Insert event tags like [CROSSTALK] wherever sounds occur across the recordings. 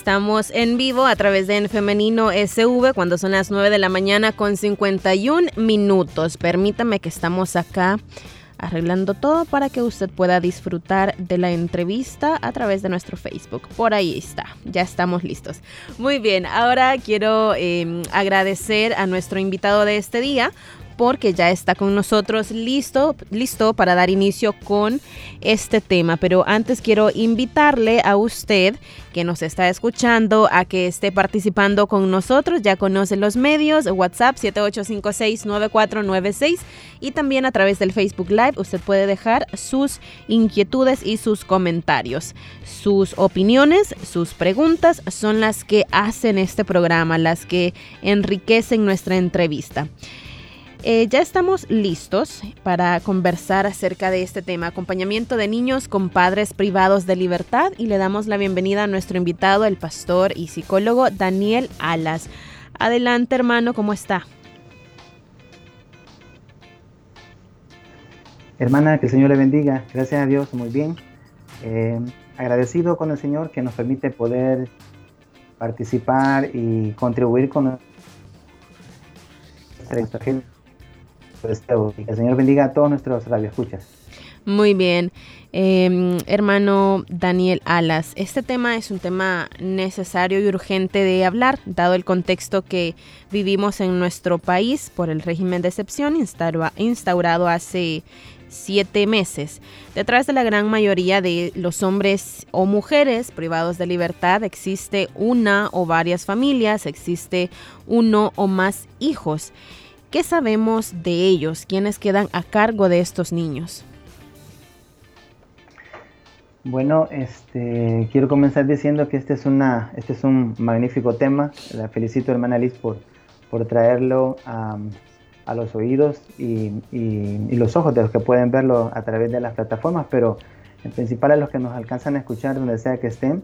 Estamos en vivo a través de En Femenino SV cuando son las 9 de la mañana con 51 minutos. Permítame que estamos acá arreglando todo para que usted pueda disfrutar de la entrevista a través de nuestro Facebook. Por ahí está, ya estamos listos. Muy bien, ahora quiero eh, agradecer a nuestro invitado de este día porque ya está con nosotros listo, listo para dar inicio con este tema. Pero antes quiero invitarle a usted que nos está escuchando a que esté participando con nosotros. Ya conoce los medios, WhatsApp 7856-9496 y también a través del Facebook Live usted puede dejar sus inquietudes y sus comentarios. Sus opiniones, sus preguntas son las que hacen este programa, las que enriquecen nuestra entrevista. Eh, ya estamos listos para conversar acerca de este tema, acompañamiento de niños con padres privados de libertad y le damos la bienvenida a nuestro invitado, el pastor y psicólogo Daniel Alas. Adelante hermano, ¿cómo está? Hermana, que el Señor le bendiga. Gracias a Dios, muy bien. Eh, agradecido con el Señor que nos permite poder participar y contribuir con nuestra que el Señor bendiga a todos nuestros radioescuchas. Muy bien. Em, hermano Daniel Alas, este tema es un tema necesario y urgente de hablar, dado el contexto que vivimos en nuestro país por el régimen de excepción instaurado hace siete meses. Detrás de la gran mayoría de los hombres o mujeres privados de libertad existe una o varias familias, existe uno o más hijos. ¿Qué sabemos de ellos? ¿Quiénes quedan a cargo de estos niños? Bueno, este, quiero comenzar diciendo que este es, una, este es un magnífico tema. La felicito, hermana Liz, por, por traerlo a, los oídos y, y, los ojos de los que pueden verlo a través de las plataformas, pero en principal a los que nos alcanzan a escuchar donde sea que estén,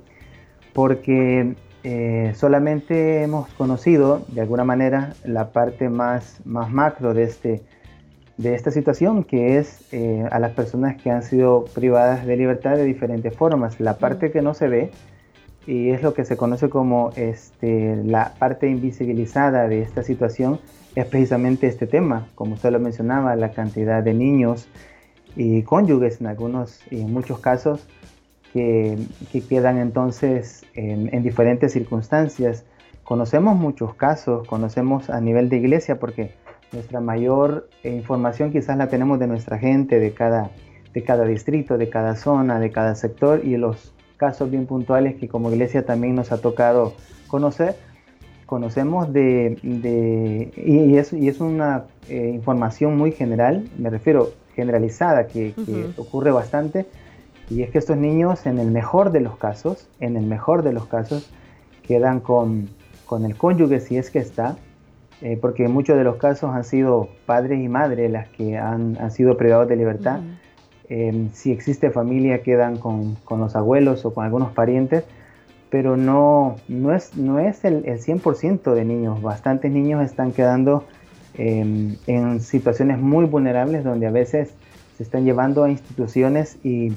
porque eh, solamente hemos conocido de alguna manera la parte más, más macro de, este, de esta situación, que es eh, a las personas que han sido privadas de libertad de diferentes formas. La parte que no se ve, y es lo que se conoce como este, la parte invisibilizada de esta situación, es precisamente este tema, como usted lo mencionaba, la cantidad de niños y cónyuges en algunos y en muchos casos que, quedan entonces en, diferentes circunstancias. Conocemos muchos casos, conocemos a nivel de iglesia porque nuestra mayor eh, información quizás la tenemos de nuestra gente, de cada, de cada distrito, de cada zona, de cada sector y los casos bien puntuales que como iglesia también nos ha tocado conocer. Conocemos de, y, es, y es una eh, información muy general, me refiero generalizada, que, que ocurre bastante, y es que estos niños, en el mejor de los casos, en el mejor de los casos, quedan con, el cónyuge si es que está, eh, porque en muchos de los casos han sido padres y madres las que han, sido privados de libertad. Em, si existe familia, quedan con, los abuelos o con algunos parientes, pero no, no es, no es el, 100% de niños. Bastantes niños están quedando em, en situaciones muy vulnerables donde a veces se están llevando a instituciones y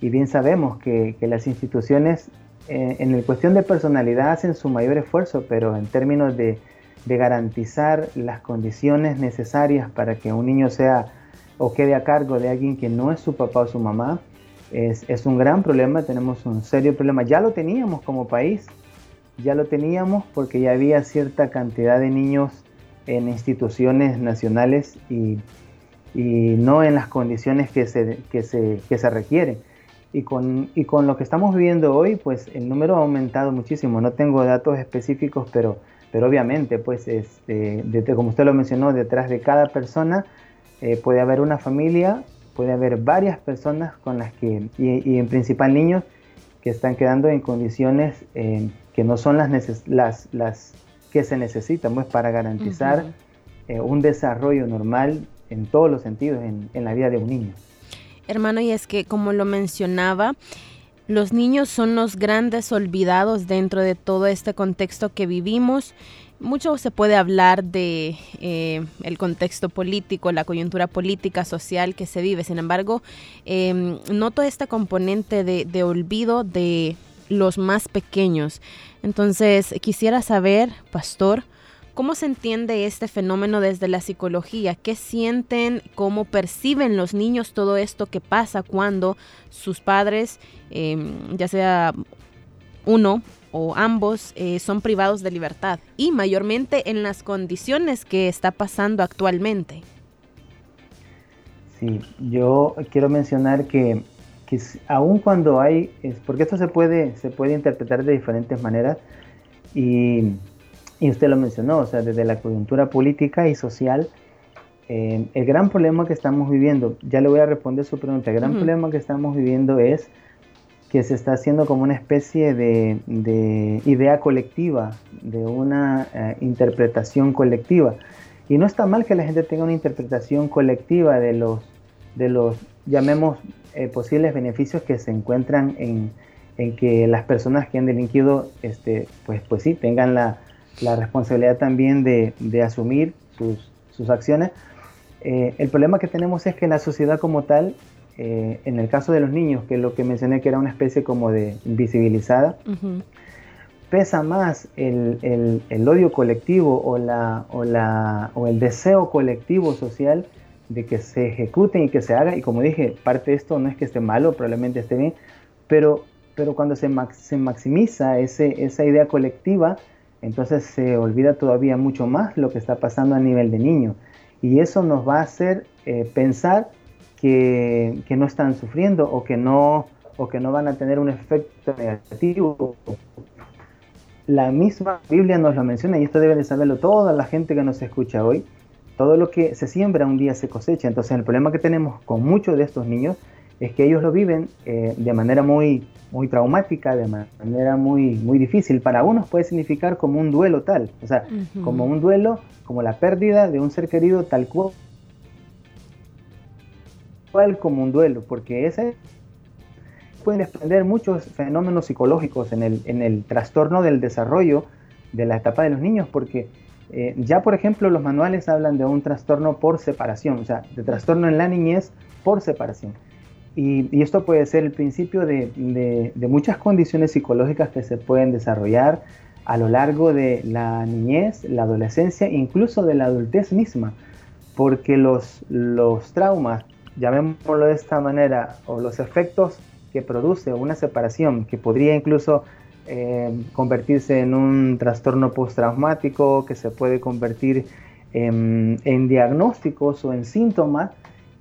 y bien sabemos que, las instituciones eh, en el cuestión de personalidad hacen su mayor esfuerzo, pero en términos de, garantizar las condiciones necesarias para que un niño sea o quede a cargo de alguien que no es su papá o su mamá, es, un gran problema, tenemos un serio problema. Ya lo teníamos como país, ya lo teníamos porque ya había cierta cantidad de niños en instituciones nacionales y, y no en las condiciones que se, que se, que se requieren. Y con, y con lo que estamos viviendo hoy, pues el número ha aumentado muchísimo. No tengo datos específicos, pero, pero obviamente, pues este, como usted lo mencionó, detrás de cada persona eh, puede haber una familia, puede haber varias personas con las que, y, en principal niños, que están quedando en condiciones eh, que no son las, las, las que se necesita pues, para garantizar eh, un desarrollo normal en todos los sentidos en, en la vida de un niño. Hermano, y es que como lo mencionaba, los niños son los grandes olvidados dentro de todo este contexto que vivimos. Mucho se puede hablar de eh, el contexto político, la coyuntura política, social que se vive. Sin embargo, eh, noto este componente de, de olvido de los más pequeños. Entonces, quisiera saber, pastor, ¿Cómo se entiende este fenómeno desde la psicología? ¿Qué sienten? ¿Cómo perciben los niños todo esto que pasa cuando sus padres, em, ya sea uno o ambos, eh, son privados de libertad? Y mayormente en las condiciones que está pasando actualmente. Sí, yo quiero mencionar que, que aun cuando hay, porque esto se puede, se puede interpretar de diferentes maneras y y usted lo mencionó, o sea, desde la coyuntura política y social, eh, el gran problema que estamos viviendo, ya le voy a responder su pregunta, el gran problema que estamos viviendo es que se está haciendo como una especie de, idea colectiva, de una eh, interpretación colectiva. Y no está mal que la gente tenga una interpretación colectiva de los, de los llamemos, eh, posibles beneficios que se encuentran en, en, que las personas que han delinquido, este, pues, pues sí, tengan la, la responsabilidad también de, asumir sus, acciones. Eh, el problema que tenemos es que la sociedad como tal, eh, en el caso de los niños, que es lo que mencioné que era una especie como de invisibilizada, pesa más el, odio colectivo o, la, o, la, o el deseo colectivo social de que se ejecuten y que se haga. Y como dije, parte de esto no es que esté malo, probablemente esté bien, pero, pero cuando se, se maximiza ese, esa idea colectiva, entonces se olvida todavía mucho más lo que está pasando a nivel de niño. Y eso nos va a hacer eh, pensar que, no están sufriendo o que no, o que no van a tener un efecto negativo. La misma Biblia nos lo menciona y esto debe de saberlo toda la gente que nos escucha hoy. Todo lo que se siembra un día se cosecha. Entonces el problema que tenemos con muchos de estos niños es que ellos lo viven eh, de manera muy, muy traumática, de manera muy, muy difícil. Para unos puede significar como un duelo tal, o sea, como un duelo, como la pérdida de un ser querido tal cual, como un duelo, porque ese pueden desprender muchos fenómenos psicológicos en el, en el trastorno del desarrollo de la etapa de los niños, porque eh, ya por ejemplo los manuales hablan de un trastorno por separación, o sea, de trastorno en la niñez por separación. Y, esto puede ser el principio de, muchas condiciones psicológicas que se pueden desarrollar a lo largo de la niñez, la adolescencia, incluso de la adultez misma, porque los, los traumas, llamémoslo de esta manera, o los efectos que produce una separación, que podría incluso eh, convertirse en un trastorno postraumático, que se puede convertir en, en diagnósticos o en síntomas,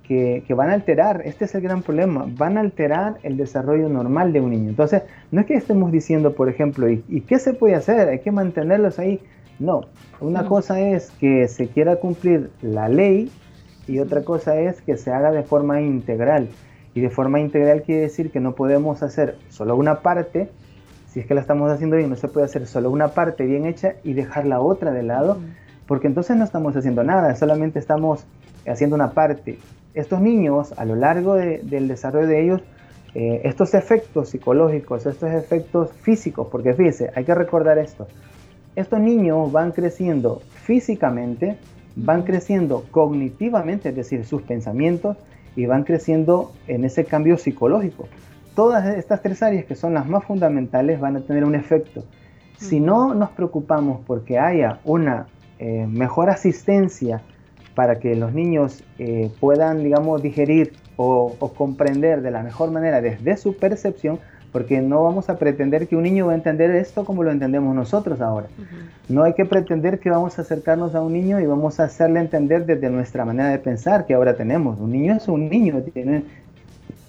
que, van a alterar, este es el gran problema, van a alterar el desarrollo normal de un niño. Entonces, no es que estemos diciendo, por ejemplo, ¿y, qué se puede hacer? Hay que mantenerlos ahí. No, una cosa es que se quiera cumplir la ley y otra cosa es que se haga de forma integral. Y de forma integral quiere decir que no podemos hacer solo una parte, si es que la estamos haciendo bien, no se puede hacer solo una parte bien hecha y dejar la otra de lado, porque entonces no estamos haciendo nada, solamente estamos haciendo una parte estos niños, a lo largo del desarrollo de ellos, eh, estos efectos psicológicos, estos efectos físicos, porque fíjese, hay que recordar esto, estos niños van creciendo físicamente, van creciendo cognitivamente, es decir, sus pensamientos, y van creciendo en ese cambio psicológico. Todas estas tres áreas que son las más fundamentales van a tener un efecto. Si no nos preocupamos porque haya una eh, mejor asistencia para que los niños eh, puedan, digamos, digerir o, comprender de la mejor manera desde su percepción, porque no vamos a pretender que un niño va a entender esto como lo entendemos nosotros ahora. No hay que pretender que vamos a acercarnos a un niño y vamos a hacerle entender desde nuestra manera de pensar que ahora tenemos. Un niño es un niño, tiene,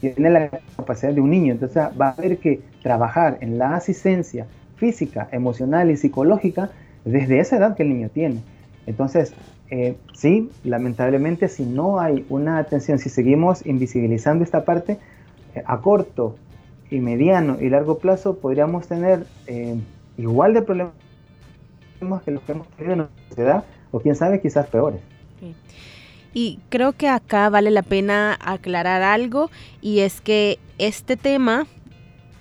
tiene la capacidad de un niño, entonces va a haber que trabajar en la asistencia física, emocional y psicológica desde esa edad que el niño tiene. Entonces, eh, sí, lamentablemente si no hay una atención, si seguimos invisibilizando esta parte, eh, a corto y mediano y largo plazo podríamos tener eh, igual de problemas que los que hemos tenido en nuestra sociedad, o quién sabe, quizás peores. Y creo que acá vale la pena aclarar algo, y es que este tema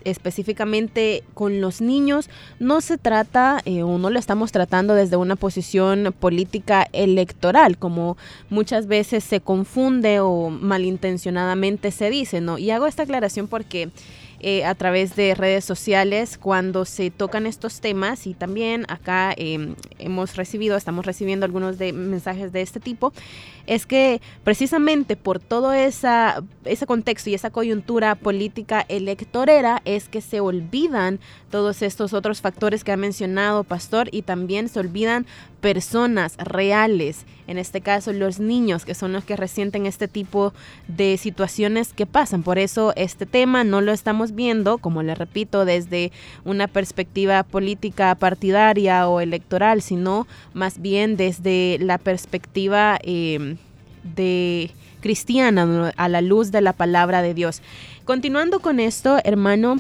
específicamente con los niños, no se trata eh, o no lo estamos tratando desde una posición política electoral, como muchas veces se confunde o malintencionadamente se dice, ¿no? Y hago esta aclaración porque eh, a través de redes sociales cuando se tocan estos temas y también acá em, hemos recibido, estamos recibiendo algunos de mensajes de este tipo, es que precisamente por todo esa, ese contexto y esa coyuntura política electorera es que se olvidan todos estos otros factores que ha mencionado Pastor y también se olvidan personas reales, en este caso los niños que son los que resienten este tipo de situaciones que pasan. Por eso este tema no lo estamos viendo, como le repito, desde una perspectiva política partidaria o electoral, sino más bien desde la perspectiva eh, de cristiana a la luz de la palabra de Dios. Continuando con esto, hermano,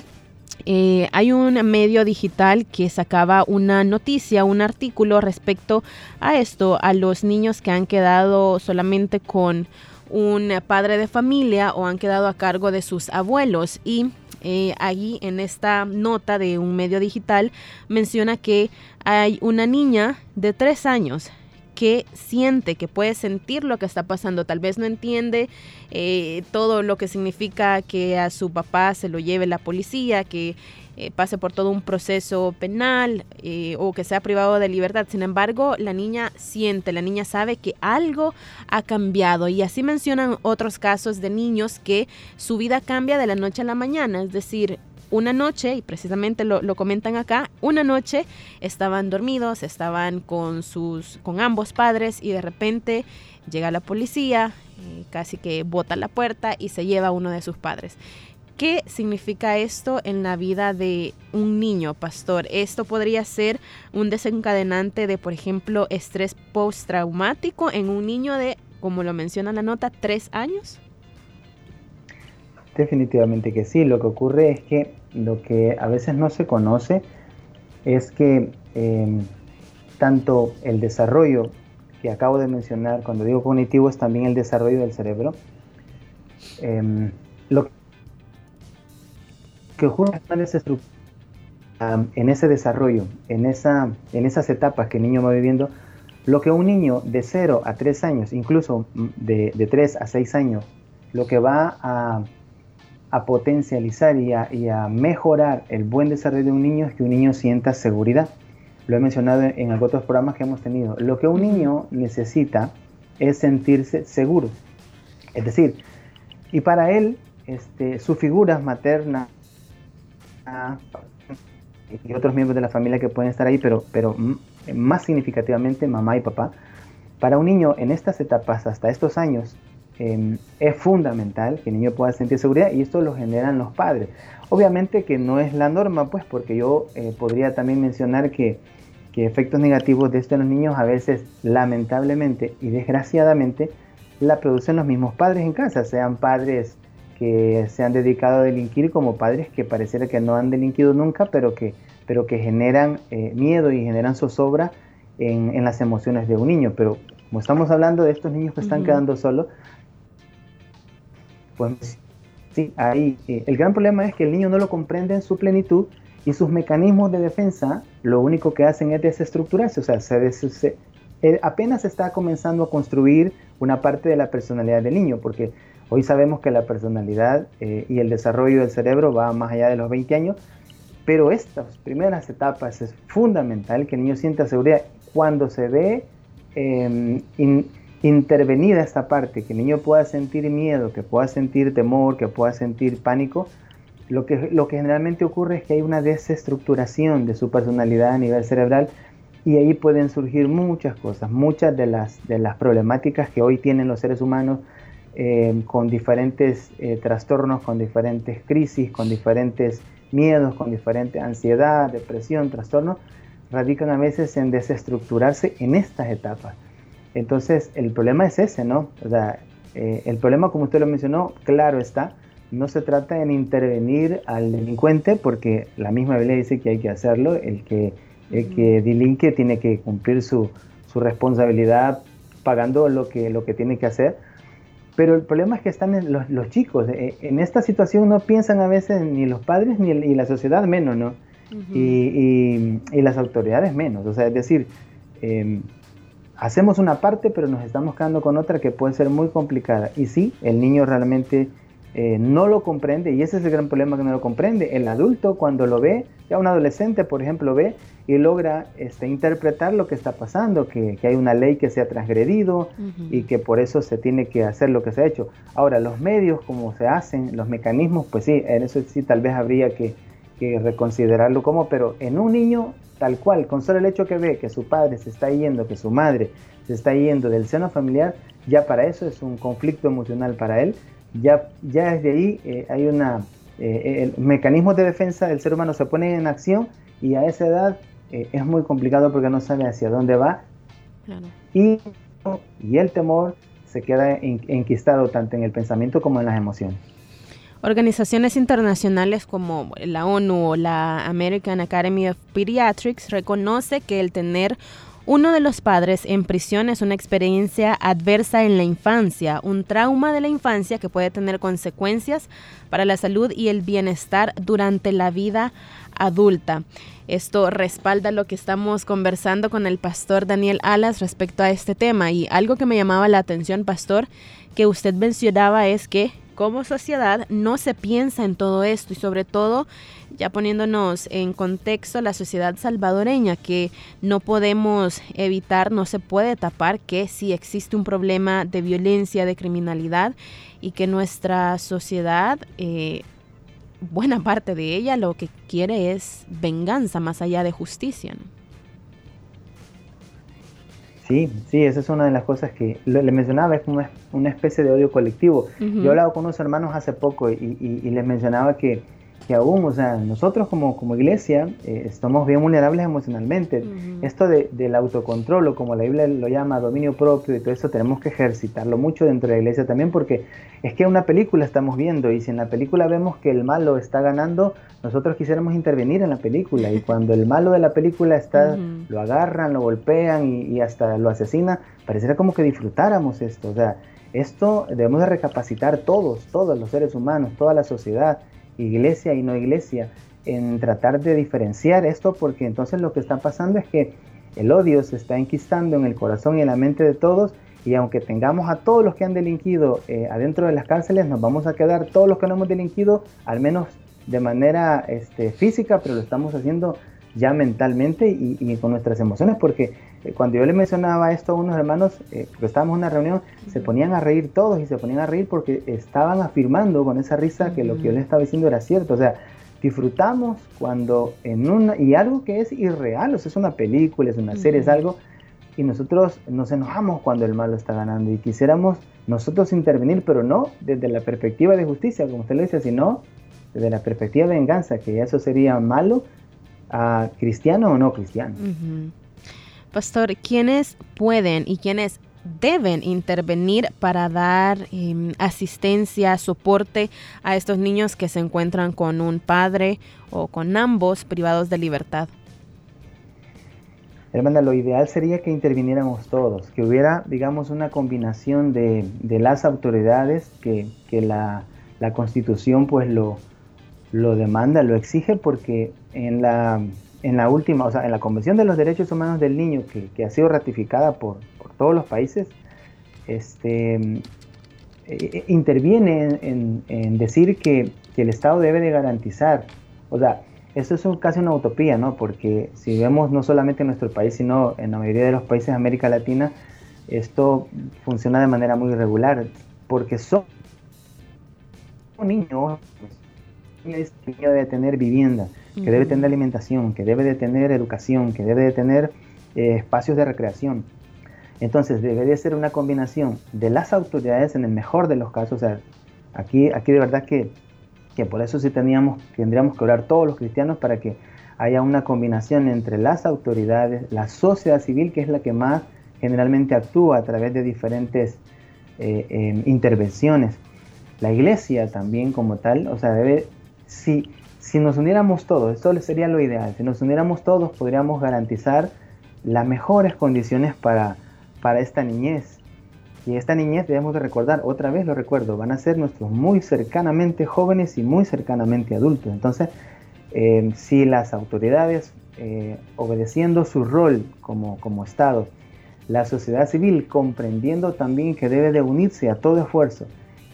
eh, hay un medio digital que sacaba una noticia, un artículo respecto a esto, a los niños que han quedado solamente con un padre de familia o han quedado a cargo de sus abuelos. Y eh, allí en esta nota de un medio digital menciona que hay una niña de tres años que siente, que puede sentir lo que está pasando. Tal vez no entiende eh, todo lo que significa que a su papá se lo lleve la policía, que eh, pase por todo un proceso penal eh, o que sea privado de libertad. Sin embargo, la niña siente, la niña sabe que algo ha cambiado y así mencionan otros casos de niños que su vida cambia de la noche a la mañana, es decir, una noche, y precisamente lo, comentan acá, una noche estaban dormidos, estaban con, sus, con ambos padres y de repente llega la policía, eh, casi que bota la puerta y se lleva a uno de sus padres. ¿Qué significa esto en la vida de un niño, pastor? Esto podría ser un desencadenante de, por ejemplo, estrés postraumático en un niño de, como lo menciona la nota, tres años. Definitivamente que sí. Lo que ocurre es que lo que a veces no se conoce es que em, tanto el desarrollo que acabo de mencionar, cuando digo cognitivo, es también el desarrollo del cerebro. Em, lo que ocurre en ese desarrollo, en, esa, en esas etapas que el niño va viviendo, lo que un niño de 0 a 3 años, incluso de, de 3 a 6 años, lo que va a a potencializar y a, mejorar el buen desarrollo de un niño es que un niño sienta seguridad. Lo he mencionado en, otros programas que hemos tenido. Lo que un niño necesita es sentirse seguro. Es decir, y para él, este, su figura materna y otros miembros de la familia que pueden estar ahí, pero, pero más significativamente mamá y papá, para un niño en estas etapas, hasta estos años, Em, es fundamental que el niño pueda sentir seguridad y esto lo generan los padres. Obviamente que no es la norma, pues porque yo eh, podría también mencionar que, que, efectos negativos de esto en los niños a veces lamentablemente y desgraciadamente la producen los mismos padres en casa, sean padres que se han dedicado a delinquir como padres que pareciera que no han delinquido nunca, pero que, pero que generan eh, miedo y generan zozobra en, en, las emociones de un niño. Pero como estamos hablando de estos niños que están quedando solos, pues sí, ahí eh, el gran problema es que el niño no lo comprende en su plenitud y sus mecanismos de defensa lo único que hacen es desestructurarse, o sea, se, eh, apenas está comenzando a construir una parte de la personalidad del niño, porque hoy sabemos que la personalidad eh, y el desarrollo del cerebro va más allá de los 20 años, pero estas primeras etapas es fundamental que el niño sienta seguridad. Cuando se ve em, intervenida esta parte, que el niño pueda sentir miedo, que pueda sentir temor, que pueda sentir pánico, lo que, lo que generalmente ocurre es que hay una desestructuración de su personalidad a nivel cerebral y ahí pueden surgir muchas cosas, muchas de las, de las problemáticas que hoy tienen los seres humanos eh, con diferentes eh, trastornos, con diferentes crisis, con diferentes miedos, con diferente ansiedad, depresión, trastornos, radican a veces en desestructurarse en estas etapas. Entonces, el problema es ese, ¿no? O sea, eh, el problema, como usted lo mencionó, claro está, no se trata en intervenir al delincuente, porque la misma Biblia dice que hay que hacerlo, el que que delinque tiene que cumplir su, su, responsabilidad pagando lo que, lo que tiene que hacer. Pero el problema es que están los, los chicos. En esta situación no piensan a veces ni los padres ni, la sociedad menos, ¿no? y, y, las autoridades menos. O sea, es decir, em, hacemos una parte, pero nos estamos quedando con otra que puede ser muy complicada. Y sí, el niño realmente eh, no lo comprende y ese es el gran problema que no lo comprende. El adulto cuando lo ve, ya un adolescente por ejemplo ve y logra este, interpretar lo que está pasando, que, hay una ley que se ha transgredido y que por eso se tiene que hacer lo que se ha hecho. Ahora, los medios, como se hacen, los mecanismos, pues sí, en eso sí tal vez habría que, que reconsiderarlo como, pero en un niño tal cual, con solo el hecho que ve que su padre se está yendo, que su madre se está yendo del seno familiar, ya para eso es un conflicto emocional para él, ya, ya desde ahí eh, hay una, eh, el mecanismo de defensa del ser humano se pone en acción y a esa edad eh, es muy complicado porque no sabe hacia dónde va. Y, y el temor se queda enquistado tanto en el pensamiento como en las emociones. Organizaciones internacionales como la ONU o la American Academy of Pediatrics reconoce que el tener uno de los padres en prisión es una experiencia adversa en la infancia, un trauma de la infancia que puede tener consecuencias para la salud y el bienestar durante la vida adulta. Esto respalda lo que estamos conversando con el pastor Daniel Alas respecto a este tema y algo que me llamaba la atención, pastor, que usted mencionaba es que como sociedad no se piensa en todo esto y sobre todo ya poniéndonos en contexto la sociedad salvadoreña que no podemos evitar, no se puede tapar que sí existe un problema de violencia, de criminalidad y que nuestra sociedad, eh, buena [LAUGHS] parte de ella lo que quiere es venganza más allá de justicia. Sí, sí, esa es una de las cosas que le, mencionaba, es una, una, especie de odio colectivo. Yo he hablado con unos hermanos hace poco y, y les mencionaba que que aún, o sea, nosotros como, como iglesia eh, estamos bien vulnerables emocionalmente. Esto de, del autocontrol, o como la Biblia lo llama, dominio propio y todo eso, tenemos que ejercitarlo mucho dentro de la iglesia también, porque es que una película estamos viendo y si en la película vemos que el malo está ganando, nosotros quisiéramos intervenir en la película y [LAUGHS] cuando el malo de la película está, lo agarran, lo golpean y, y hasta lo asesinan, pareciera como que disfrutáramos esto. O sea, esto debemos de recapacitar todos, todos los seres humanos, toda la sociedad iglesia y no iglesia, en tratar de diferenciar esto, porque entonces lo que está pasando es que el odio se está enquistando en el corazón y en la mente de todos, y aunque tengamos a todos los que han delinquido eh, adentro de las cárceles, nos vamos a quedar todos los que no hemos delinquido, al menos de manera este, física, pero lo estamos haciendo ya mentalmente y, con nuestras emociones, porque eh, cuando yo le mencionaba esto a unos hermanos, eh, porque estábamos en una reunión, se ponían a reír todos y se ponían a reír porque estaban afirmando con esa risa que lo que yo les estaba diciendo era cierto, o sea, disfrutamos cuando en una, y algo que es irreal, o sea, es una película, es una serie, es algo, y nosotros nos enojamos cuando el malo está ganando y quisiéramos nosotros intervenir, pero no desde la perspectiva de justicia, como usted lo dice, sino desde la perspectiva de venganza, que eso sería malo a cristiano o no cristiano. Pastor, ¿quiénes pueden y quiénes deben intervenir para dar em, asistencia, soporte a estos niños que se encuentran con un padre o con ambos privados de libertad? Hermana, lo ideal sería que interviniéramos todos, que hubiera, digamos, una combinación de, las autoridades, que, la, la, constitución pues lo, lo demanda, lo exige, porque en la, en la última, o sea, en la Convención de los Derechos Humanos del Niño, que, ha sido ratificada por, todos los países, este, eh, eh, interviene en, decir que, el Estado debe de garantizar, o sea, esto es casi una utopía, ¿no? Porque si vemos no solamente en nuestro país, sino en la mayoría de los países de América Latina, esto funciona de manera muy irregular, porque son niños, niño debe tener vivienda, que debe tener alimentación, que debe de tener educación, que debe de tener eh, espacios de recreación. Entonces debería ser una combinación de las autoridades en el mejor de los casos. O sea, aquí, aquí de verdad que, que por eso sí teníamos, tendríamos que orar todos los cristianos para que haya una combinación entre las autoridades, la sociedad civil, que es la que más generalmente actúa a través de diferentes eh, em, intervenciones. La iglesia también como tal, o sea, debe, si, si nos uniéramos todos, esto sería lo ideal, si nos uniéramos todos podríamos garantizar las mejores condiciones para, para esta niñez. Y esta niñez debemos de recordar, otra vez lo recuerdo, van a ser nuestros muy cercanamente jóvenes y muy cercanamente adultos. Entonces, eh, si las autoridades, eh, obedeciendo su rol como, como Estado, la sociedad civil comprendiendo también que debe de unirse a todo esfuerzo,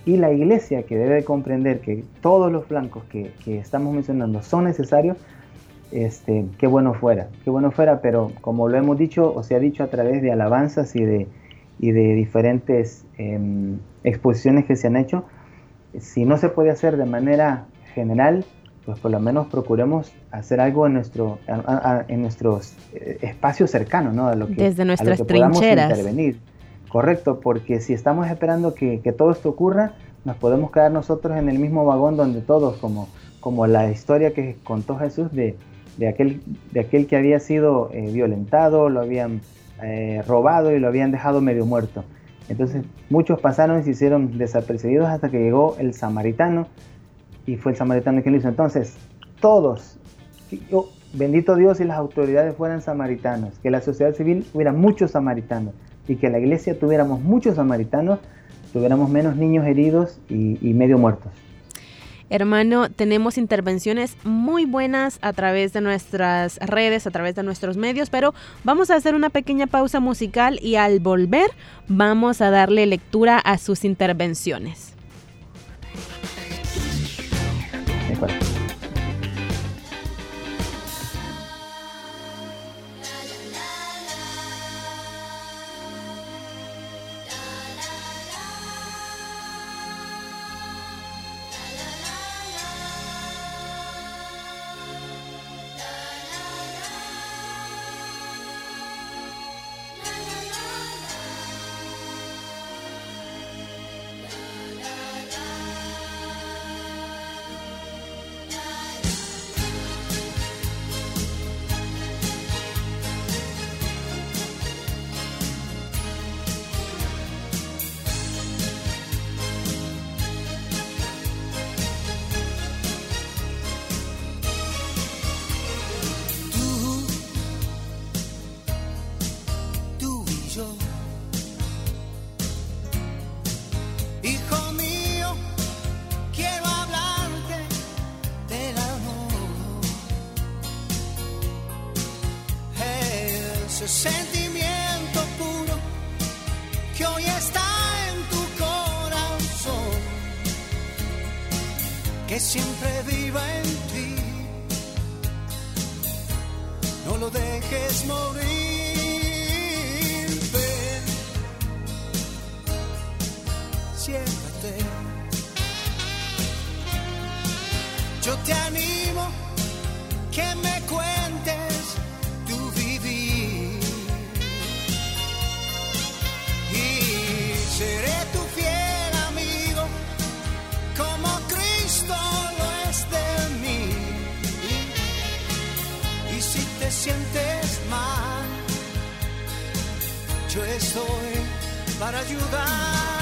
y la iglesia que debe de comprender que todos los flancos que, que estamos mencionando son necesarios, este, qué bueno fuera, qué bueno fuera, pero como lo hemos dicho o se ha dicho a través de alabanzas y de, y de diferentes em, exposiciones que se han hecho, si no se puede hacer de manera general, pues por lo menos procuremos hacer algo en nuestro en nuestros eh, espacios cercanos, ¿no? A lo que, Desde nuestras a lo que trincheras. intervenir. Correcto, porque si estamos esperando que, todo esto ocurra, nos podemos quedar nosotros en el mismo vagón donde todos, como, como la historia que contó Jesús de, de, aquel, de aquel que había sido eh, violentado, lo habían eh, robado y lo habían dejado medio muerto. Entonces muchos pasaron y se hicieron desapercibidos hasta que llegó el samaritano y fue el samaritano quien lo hizo. Entonces todos, bendito Dios y las autoridades fueran samaritanos, que la sociedad civil hubiera muchos samaritanos y que la iglesia tuviéramos muchos samaritanos, tuviéramos menos niños heridos y, y medio muertos. Hermano, tenemos intervenciones muy buenas a través de nuestras redes, a través de nuestros medios, pero vamos a hacer una pequeña pausa musical y al volver vamos a darle lectura a sus intervenciones. estoy para ayudar.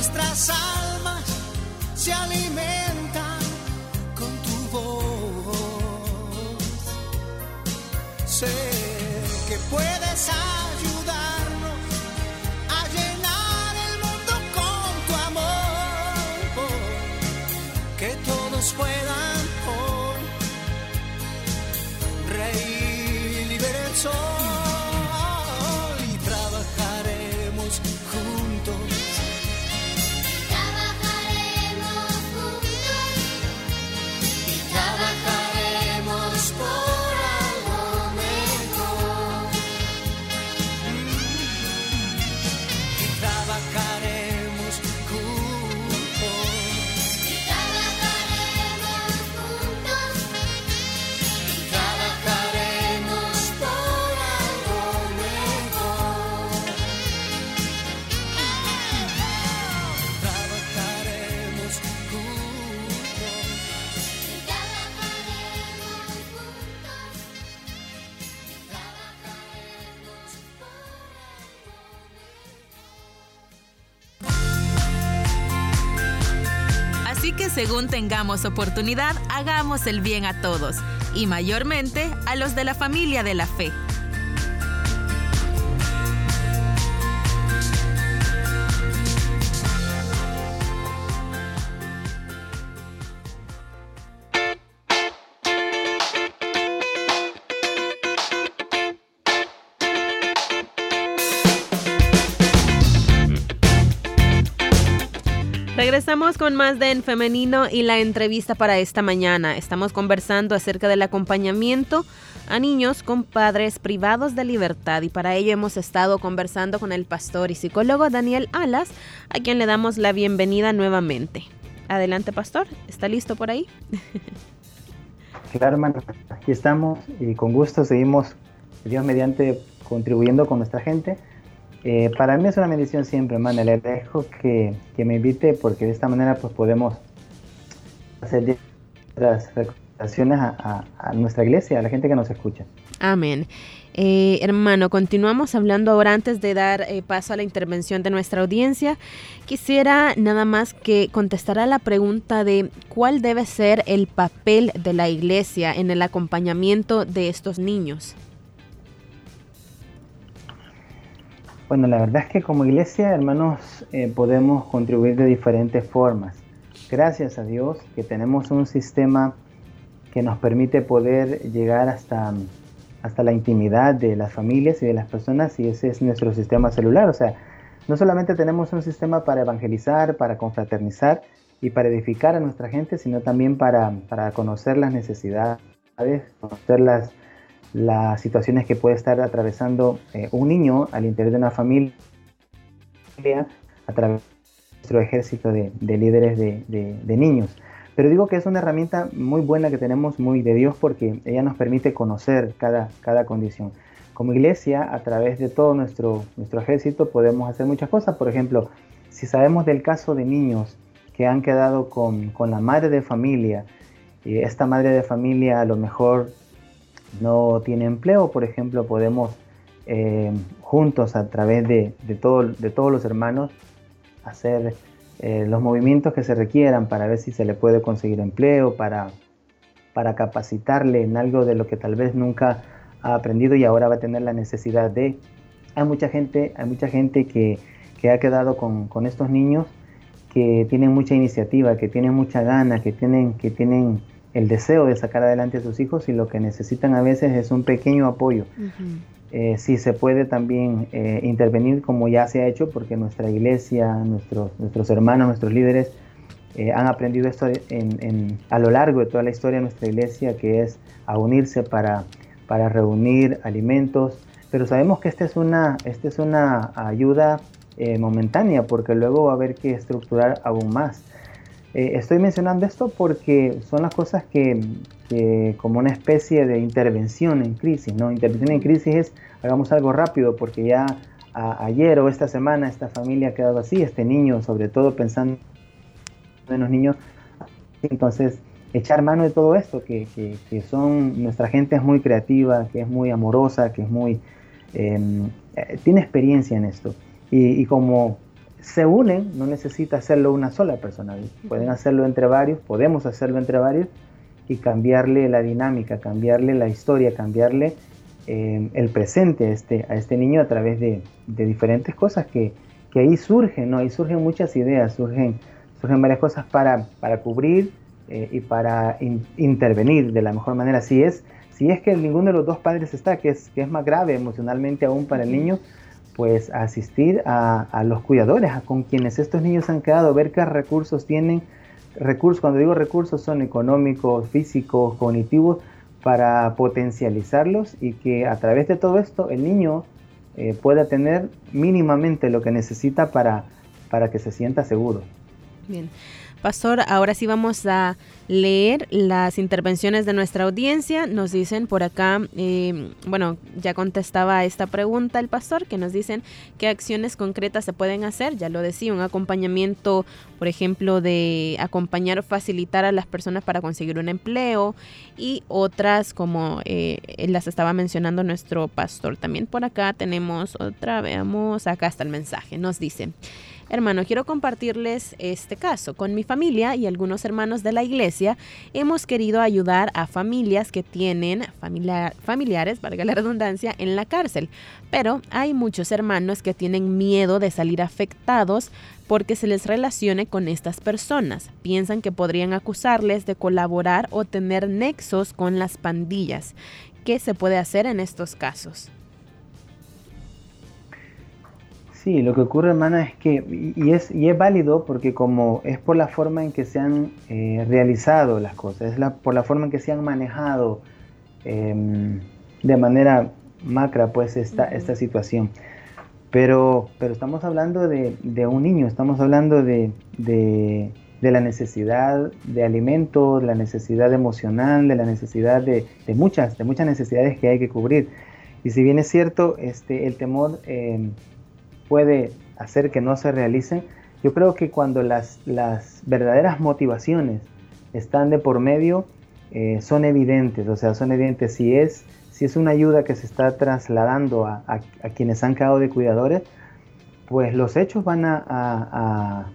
estraçar. Según tengamos oportunidad, hagamos el bien a todos, y mayormente a los de la familia de la fe. Regresamos con más de En Femenino y la entrevista para esta mañana. Estamos conversando acerca del acompañamiento a niños con padres privados de libertad y para ello hemos estado conversando con el pastor y psicólogo Daniel Alas, a quien le damos la bienvenida nuevamente. Adelante, pastor. ¿Está listo por ahí? [LAUGHS] Claro, hermano. Aquí estamos y con gusto seguimos, Dios mediante, contribuyendo con nuestra gente eh, para mí es una bendición siempre, hermano. Le dejo que, que, me invite porque de esta manera pues podemos hacer las recomendaciones a, nuestra iglesia, a la gente que nos escucha. Amén. Eh, hermano, continuamos hablando ahora antes de dar eh, paso a la intervención de nuestra audiencia. Quisiera nada más que contestara la pregunta de cuál debe ser el papel de la iglesia en el acompañamiento de estos niños. Bueno, la verdad es que como iglesia, hermanos, eh, podemos contribuir de diferentes formas. Gracias a Dios que tenemos un sistema que nos permite poder llegar hasta, hasta la intimidad de las familias y de las personas y ese es nuestro sistema celular. O sea, no solamente tenemos un sistema para evangelizar, para confraternizar y para edificar a nuestra gente, sino también para, para conocer las necesidades, conocer las, las situaciones que puede estar atravesando eh, un niño al interior de una familia a través de nuestro ejército de, líderes de, niños. Pero digo que es una herramienta muy buena que tenemos, muy de Dios, porque ella nos permite conocer cada, cada condición. Como iglesia, a través de todo nuestro, nuestro ejército, podemos hacer muchas cosas. Por ejemplo, si sabemos del caso de niños que han quedado con, con la madre de familia, y esta madre de familia a lo mejor no tiene empleo, por ejemplo, podemos eh, juntos a través de, de, de, todos los hermanos hacer eh, los movimientos que se requieran para ver si se le puede conseguir empleo, para, para capacitarle en algo de lo que tal vez nunca ha aprendido y ahora va a tener la necesidad de. Hay mucha gente, hay mucha gente que, que ha quedado con, con, estos niños que tienen mucha iniciativa, que tienen mucha gana, que tienen, que tienen el deseo de sacar adelante a sus hijos y lo que necesitan a veces es un pequeño apoyo. Eh, si se puede también eh, intervenir como ya se ha hecho, porque nuestra iglesia, nuestros, nuestros hermanos, nuestros líderes eh, han aprendido esto a lo largo de toda la historia de nuestra iglesia, que es a unirse para, para reunir alimentos. Pero sabemos que esta es una, esta es una ayuda momentánea, porque luego va a haber que estructurar aún más. Eh, estoy mencionando esto porque son las cosas que, como una especie de intervención en crisis, ¿no? Intervención en crisis es hagamos algo rápido porque ya ayer o esta semana esta familia ha quedado así, este niño, sobre todo pensando en los niños. Entonces, echar mano de todo esto, que, son, nuestra gente es muy creativa, que es muy amorosa, que es muy, em, eh, tiene experiencia en esto. y como se unen, no necesita hacerlo una sola persona, pueden hacerlo entre varios, podemos hacerlo entre varios y cambiarle la dinámica, cambiarle la historia, cambiarle eh, el presente a este, a este niño a través de, diferentes cosas que, ahí surgen, ¿no? Ahí surgen muchas ideas, surgen, surgen varias cosas para, para cubrir eh, y para intervenir de la mejor manera. Si es, si es que ninguno de los dos padres está, que es, que es más grave emocionalmente aún para el niño, pues asistir a, los cuidadores, a con quienes estos niños han quedado, ver qué recursos tienen. Recursos, cuando digo recursos, son económicos, físicos, cognitivos, para potencializarlos y que a través de todo esto el niño eh, pueda tener mínimamente lo que necesita para, para que se sienta seguro. Bien. Pastor, ahora sí vamos a leer las intervenciones de nuestra audiencia. Nos dicen por acá, eh, bueno, ya contestaba esta pregunta el pastor, que nos dicen qué acciones concretas se pueden hacer. Ya lo decía, un acompañamiento, por ejemplo, de acompañar o facilitar a las personas para conseguir un empleo y otras como eh, las estaba mencionando nuestro pastor. También por acá tenemos otra, veamos, acá está el mensaje. Nos dice. Hermano, quiero compartirles este caso. Con mi familia y algunos hermanos de la iglesia hemos querido ayudar a familias que tienen familiares, valga la redundancia, en la cárcel. Pero hay muchos hermanos que tienen miedo de salir afectados porque se les relacione con estas personas. Piensan que podrían acusarles de colaborar o tener nexos con las pandillas. ¿Qué se puede hacer en estos casos? Sí, lo que ocurre, hermana, es que, y es, y es válido porque como es por la forma en que se han eh, realizado las cosas, es la, por la forma en que se han manejado em, de manera macra pues esta, esta situación. Pero, pero estamos hablando de, un niño, estamos hablando de, de, la necesidad de alimento, de la necesidad emocional, de la necesidad de, muchas, de muchas necesidades que hay que cubrir. Y si bien es cierto, este, el temor em, puede hacer que no se realicen, yo creo que cuando las, las verdaderas motivaciones están de por medio, eh, son evidentes, o sea, son evidentes si es, si es una ayuda que se está trasladando a, quienes han quedado de cuidadores, pues los hechos van a,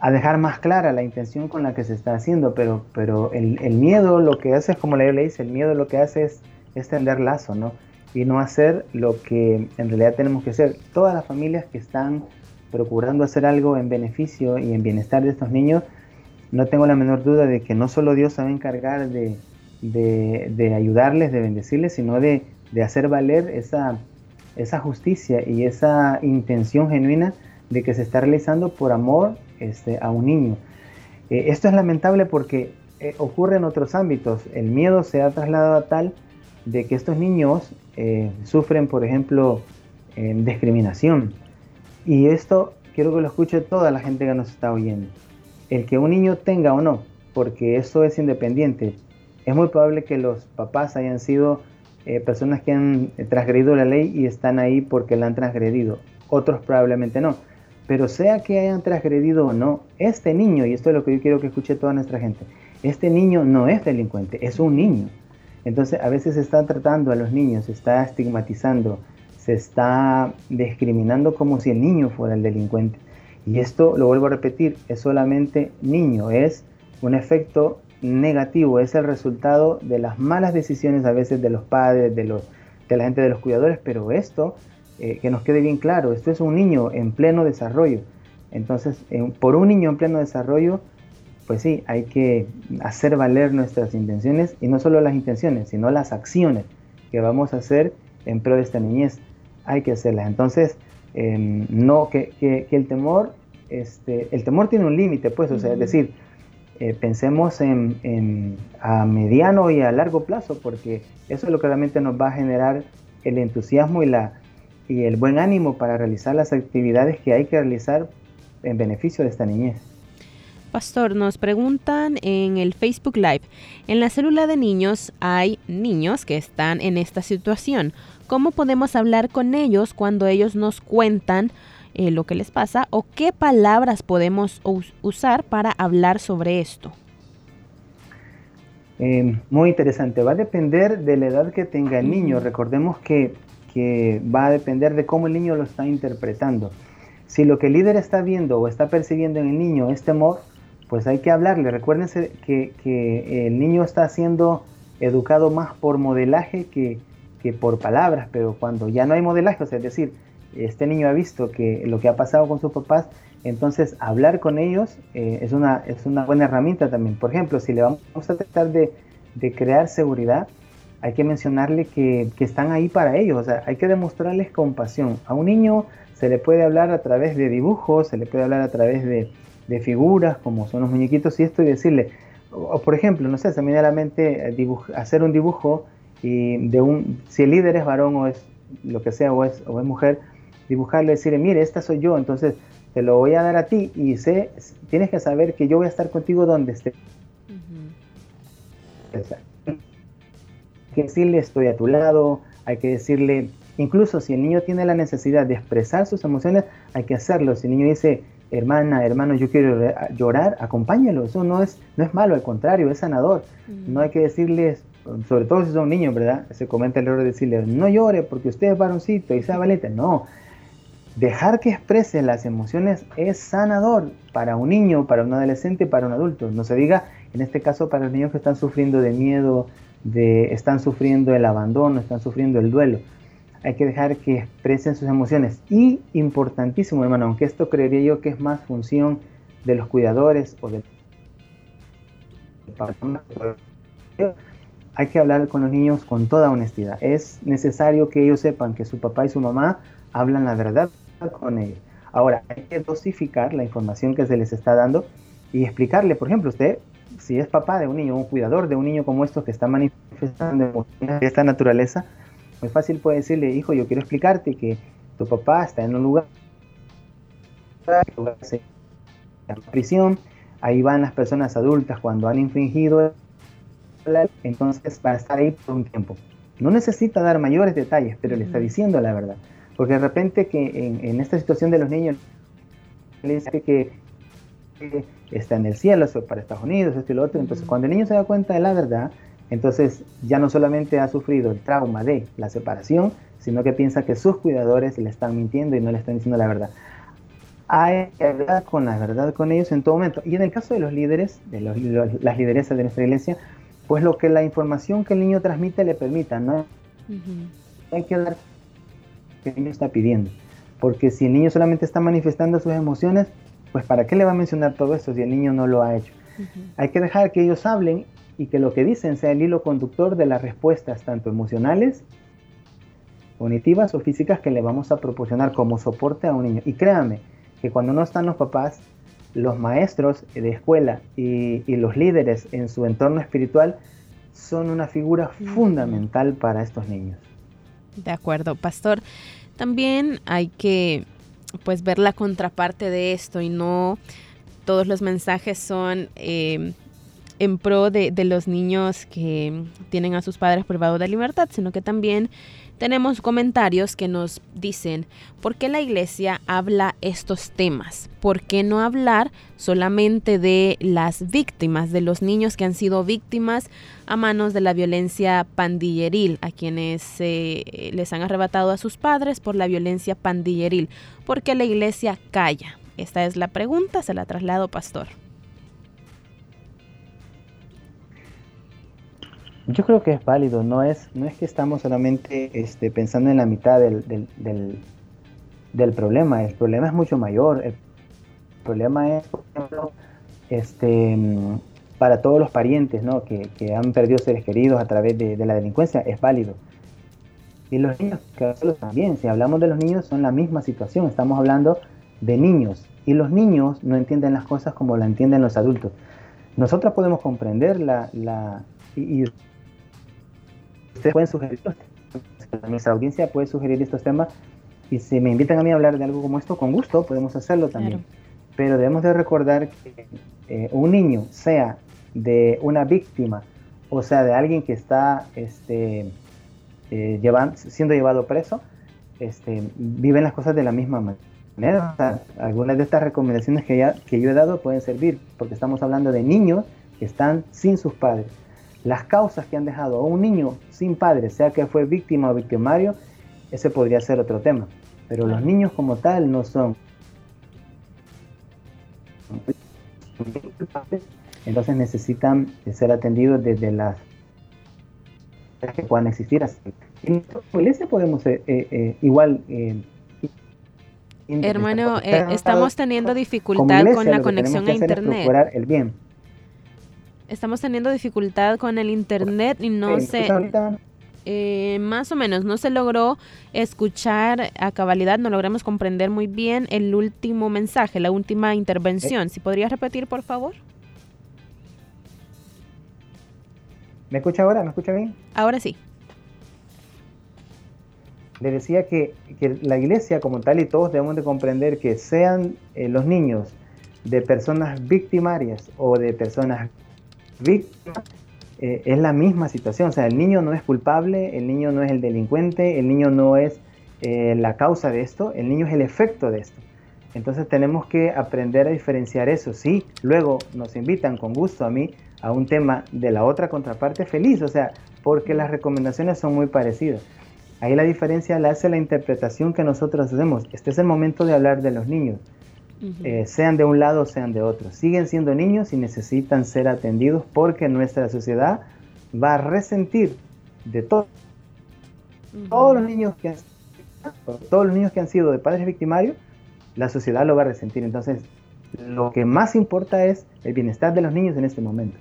a, dejar más clara la intención con la que se está haciendo, pero, pero el, miedo lo que hace es, como la le dice, el miedo lo que hace es, es tender lazo, ¿no? Y no hacer lo que en realidad tenemos que hacer. Todas las familias que están procurando hacer algo en beneficio y en bienestar de estos niños, no tengo la menor duda de que no solo Dios se va a encargar de, de, ayudarles, de bendecirles, sino de, de hacer valer esa, esa justicia y esa intención genuina de que se está realizando por amor este, a un niño. Eh, esto es lamentable porque eh, ocurre en otros ámbitos. El miedo se ha trasladado a tal de que estos niños eh, sufren, por ejemplo, discriminación. Y esto quiero que lo escuche toda la gente que nos está oyendo. El que un niño tenga o no, porque eso es independiente. Es muy probable que los papás hayan sido eh, personas que han transgredido la ley y están ahí porque la han transgredido. Otros probablemente no. Pero sea que hayan transgredido o no, este niño, y esto es lo que yo quiero que escuche toda nuestra gente, este niño no es delincuente, es un niño. Entonces a veces se está tratando a los niños, se está estigmatizando, se está discriminando como si el niño fuera el delincuente. Y esto, lo vuelvo a repetir, es solamente niño, es un efecto negativo, es el resultado de las malas decisiones a veces de los padres, de, los, de la gente de los cuidadores, pero esto, eh, que nos quede bien claro, esto es un niño en pleno desarrollo. Entonces, por un niño en pleno desarrollo, pues sí, hay que hacer valer nuestras intenciones y no solo las intenciones, sino las acciones que vamos a hacer en pro de esta niñez. Hay que hacerlas. Entonces, em, no, que, el temor, este, el temor tiene un límite, pues, o sea, es decir, eh, pensemos en, a mediano y a largo plazo, porque eso es lo que realmente nos va a generar el entusiasmo y, la, y el buen ánimo para realizar las actividades que hay que realizar en beneficio de esta niñez. Pastor, nos preguntan en el Facebook Live, en la célula de niños hay niños que están en esta situación. ¿Cómo podemos hablar con ellos cuando ellos nos cuentan eh, lo que les pasa o qué palabras podemos usar para hablar sobre esto? Em, muy interesante, va a depender de la edad que tenga el niño. Recordemos que, que va a depender de cómo el niño lo está interpretando. Si lo que el líder está viendo o está percibiendo en el niño es temor, pues hay que hablarle. Recuérdense que, el niño está siendo educado más por modelaje que, por palabras, pero cuando ya no hay modelaje, es decir, este niño ha visto que lo que ha pasado con sus papás, entonces hablar con ellos eh, es, una, es una buena herramienta también. Por ejemplo, si le vamos a tratar de, de crear seguridad, hay que mencionarle que, que, están ahí para ellos, o sea, hay que demostrarles compasión. A un niño se le puede hablar a través de dibujos, se le puede hablar a través de, de figuras, como son los muñequitos y esto, y decirle, o, por ejemplo, no sé, se me la mente eh, hacer un dibujo y de un, si el líder es varón o es lo que sea, o es, o es mujer, dibujarle, decirle, mire, esta soy yo, entonces te lo voy a dar a ti y sé, tienes que saber que yo voy a estar contigo donde esté. Hay que decirle, estoy a tu lado, hay que decirle, incluso si el niño tiene la necesidad de expresar sus emociones, hay que hacerlo. Si el niño dice, hermana, hermano, yo quiero llorar, acompáñalo, eso no es, no es malo, al contrario, es sanador. No hay que decirles, sobre todo si son niños, ¿verdad? Se comenta el error de decirle, no llore porque usted es varoncito y sea valiente. No, Dejar que exprese las emociones es sanador para un niño, para un adolescente, para un adulto. No se diga, en este caso, para los niños que están sufriendo de miedo, de, están sufriendo el abandono, están sufriendo el duelo. Hay que dejar que expresen sus emociones. Y importantísimo, hermano, aunque esto creería yo que es más función de los cuidadores o del hay que hablar con los niños con toda honestidad. Es necesario que ellos sepan que su papá y su mamá hablan la verdad con ellos. Ahora, hay que dosificar la información que se les está dando y explicarle, por ejemplo, usted, si es papá de un niño, un cuidador de un niño como estos que está manifestando de esta naturaleza, muy fácil puede decirle, hijo, yo quiero explicarte que tu papá está en un lugar, en prisión, ahí van las personas adultas cuando han infringido, entonces va a estar ahí por un tiempo. No necesita dar mayores detalles, pero le está diciendo la verdad. Porque de repente que en, esta situación de los niños, le dice que, está en el cielo, para Estados Unidos, esto y lo otro. Entonces, cuando el niño se da cuenta de la verdad, entonces ya no solamente ha sufrido el trauma de la separación, sino que piensa que sus cuidadores le están mintiendo y no le están diciendo la verdad. Hay que hablar con la verdad con ellos en todo momento. Y en el caso de los líderes, de las lideresas de nuestra iglesia, pues lo que la información que el niño transmite le permita, ¿no? Hay que dar que el niño está pidiendo. Porque si el niño solamente está manifestando sus emociones, pues ¿para qué le va a mencionar todo esto si el niño no lo ha hecho? Hay que dejar que ellos hablen y que lo que dicen sea el hilo conductor de las respuestas tanto emocionales, cognitivas o físicas que le vamos a proporcionar como soporte a un niño. Y créanme que cuando no están los papás, los maestros de escuela y, y los líderes en su entorno espiritual son una figura fundamental para estos niños. De acuerdo, pastor. También hay que pues ver la contraparte de esto y no todos los mensajes son eh, en pro de, los niños que tienen a sus padres privados de libertad, sino que también tenemos comentarios que nos dicen por qué la iglesia habla estos temas, por qué no hablar solamente de las víctimas, de los niños que han sido víctimas a manos de la violencia pandilleril, a quienes eh, les han arrebatado a sus padres por la violencia pandilleril, por qué la iglesia calla. Esta es la pregunta, se la traslado, pastor. Yo creo que es válido, no es, no es que estamos solamente este, pensando en la mitad del, del, problema, el problema es mucho mayor. El problema es, por ejemplo, este, para todos los parientes ¿no? que, que han perdido seres queridos a través de, la delincuencia, es válido. Y los niños, que también, si hablamos de los niños, son la misma situación, estamos hablando de niños. Y los niños no entienden las cosas como la entienden los adultos. Nosotros podemos comprender la, la y, ustedes pueden sugerir, nuestra audiencia puede sugerir estos temas y si me invitan a mí a hablar de algo como esto, con gusto podemos hacerlo también. Pero debemos de recordar que eh, un niño, sea de una víctima o sea de alguien que está este, eh, siendo llevado preso, este, viven las cosas de la misma manera. algunas de estas recomendaciones que, ya, que yo he dado pueden servir porque estamos hablando de niños que están sin sus padres las causas que han dejado a un niño sin padre, sea que fue víctima o victimario, ese podría ser otro tema. Pero los niños como tal no son. Entonces necesitan ser atendidos desde las que puedan existir en la iglesia podemos igual Hermano, estamos teniendo dificultad con la conexión a internet. el bien. Estamos teniendo dificultad con el internet y no sé. Eh, más o menos, no se logró escuchar a cabalidad, no logramos comprender muy bien el último mensaje, la última intervención. Si podrías repetir, por favor. ¿Me escucha ahora? ¿Me escucha bien? Ahora sí. Le decía que, la iglesia como tal y todos debemos de comprender que sean eh, los niños de personas victimarias o de personas víctimas, eh, es la misma situación. O sea, el niño no es culpable, el niño no es el delincuente, el niño no es eh, la causa de esto, el niño es el efecto de esto. Entonces tenemos que aprender a diferenciar eso. Sí, luego nos invitan con gusto a mí a un tema de la otra contraparte feliz, o sea, porque las recomendaciones son muy parecidas. Ahí la diferencia la hace la interpretación que nosotros hacemos. Este es el momento de hablar de los niños. Eh, sean de un lado o sean de otro. Siguen siendo niños y necesitan ser atendidos porque nuestra sociedad va a resentir de todo. Todos los niños que han, todos los niños que han sido de padres victimarios, la sociedad lo va a resentir. Entonces, lo que más importa es el bienestar de los niños en este momento.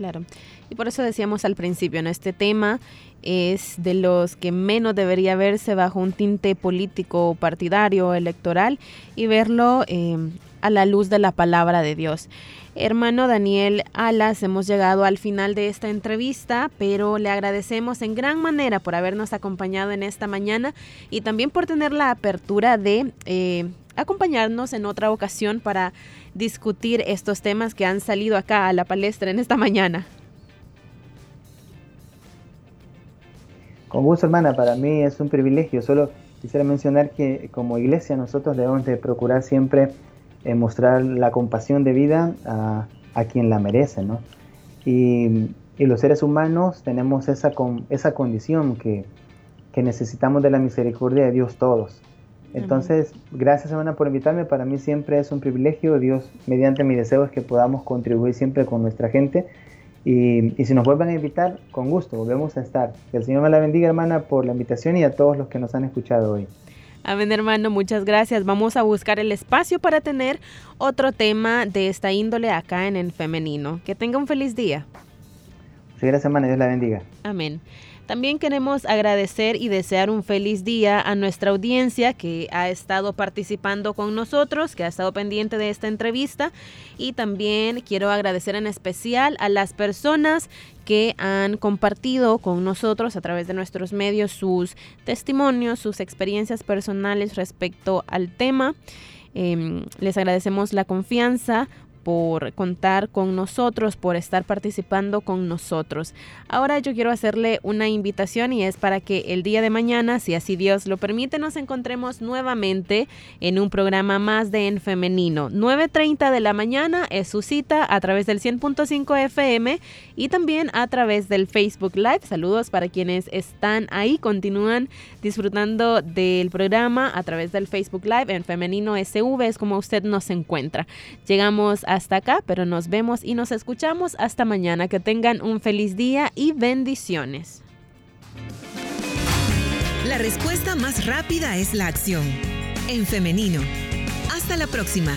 Claro. Y por eso decíamos al principio, en este tema es de los que menos debería verse bajo un tinte político, partidario, electoral y verlo eh, a la luz de la palabra de Dios. Hermano Daniel Alas, hemos llegado al final de esta entrevista, pero le agradecemos en gran manera por habernos acompañado en esta mañana y también por tener la apertura de eh, acompañarnos en otra ocasión para discutir estos temas que han salido acá a la palestra en esta mañana. Con gusto, hermana, para mí es un privilegio. Solo quisiera mencionar que como iglesia nosotros debemos de procurar siempre eh, mostrar la compasión de vida a, quien la merece, ¿no? Y, los seres humanos tenemos esa, con, esa condición que, necesitamos de la misericordia de Dios todos. Entonces, gracias hermana por invitarme. Para mí siempre es un privilegio. Dios, mediante mi deseo, es que podamos contribuir siempre con nuestra gente y, si nos vuelven a invitar, con gusto, volvemos a estar. Que el Señor me la bendiga, hermana, por la invitación y a todos los que nos han escuchado hoy. Amén, hermano, muchas gracias. Vamos a buscar el espacio para tener otro tema de esta índole acá en el femenino. Que tenga un feliz día. Muchas gracias, hermana. Dios la bendiga. Amén. También queremos agradecer y desear un feliz día a nuestra audiencia que ha estado participando con nosotros, que ha estado pendiente de esta entrevista. Y también quiero agradecer en especial a las personas que han compartido con nosotros a través de nuestros medios sus testimonios, sus experiencias personales respecto al tema. Em, les agradecemos la confianza por contar con nosotros, por estar participando con nosotros. Ahora yo quiero hacerle una invitación y es para que el día de mañana, si así Dios lo permite, nos encontremos nuevamente en un programa más de En Femenino. 9.30 de la mañana es su cita a través del 100.5 FM y también a través del Facebook Live. Saludos para quienes están ahí, continúan disfrutando del programa a través del Facebook Live en Femenino SV, es como usted nos encuentra. Llegamos hasta acá, pero nos vemos y nos escuchamos hasta mañana. Que tengan un feliz día y bendiciones. La respuesta más rápida es la acción. En femenino. Hasta la próxima.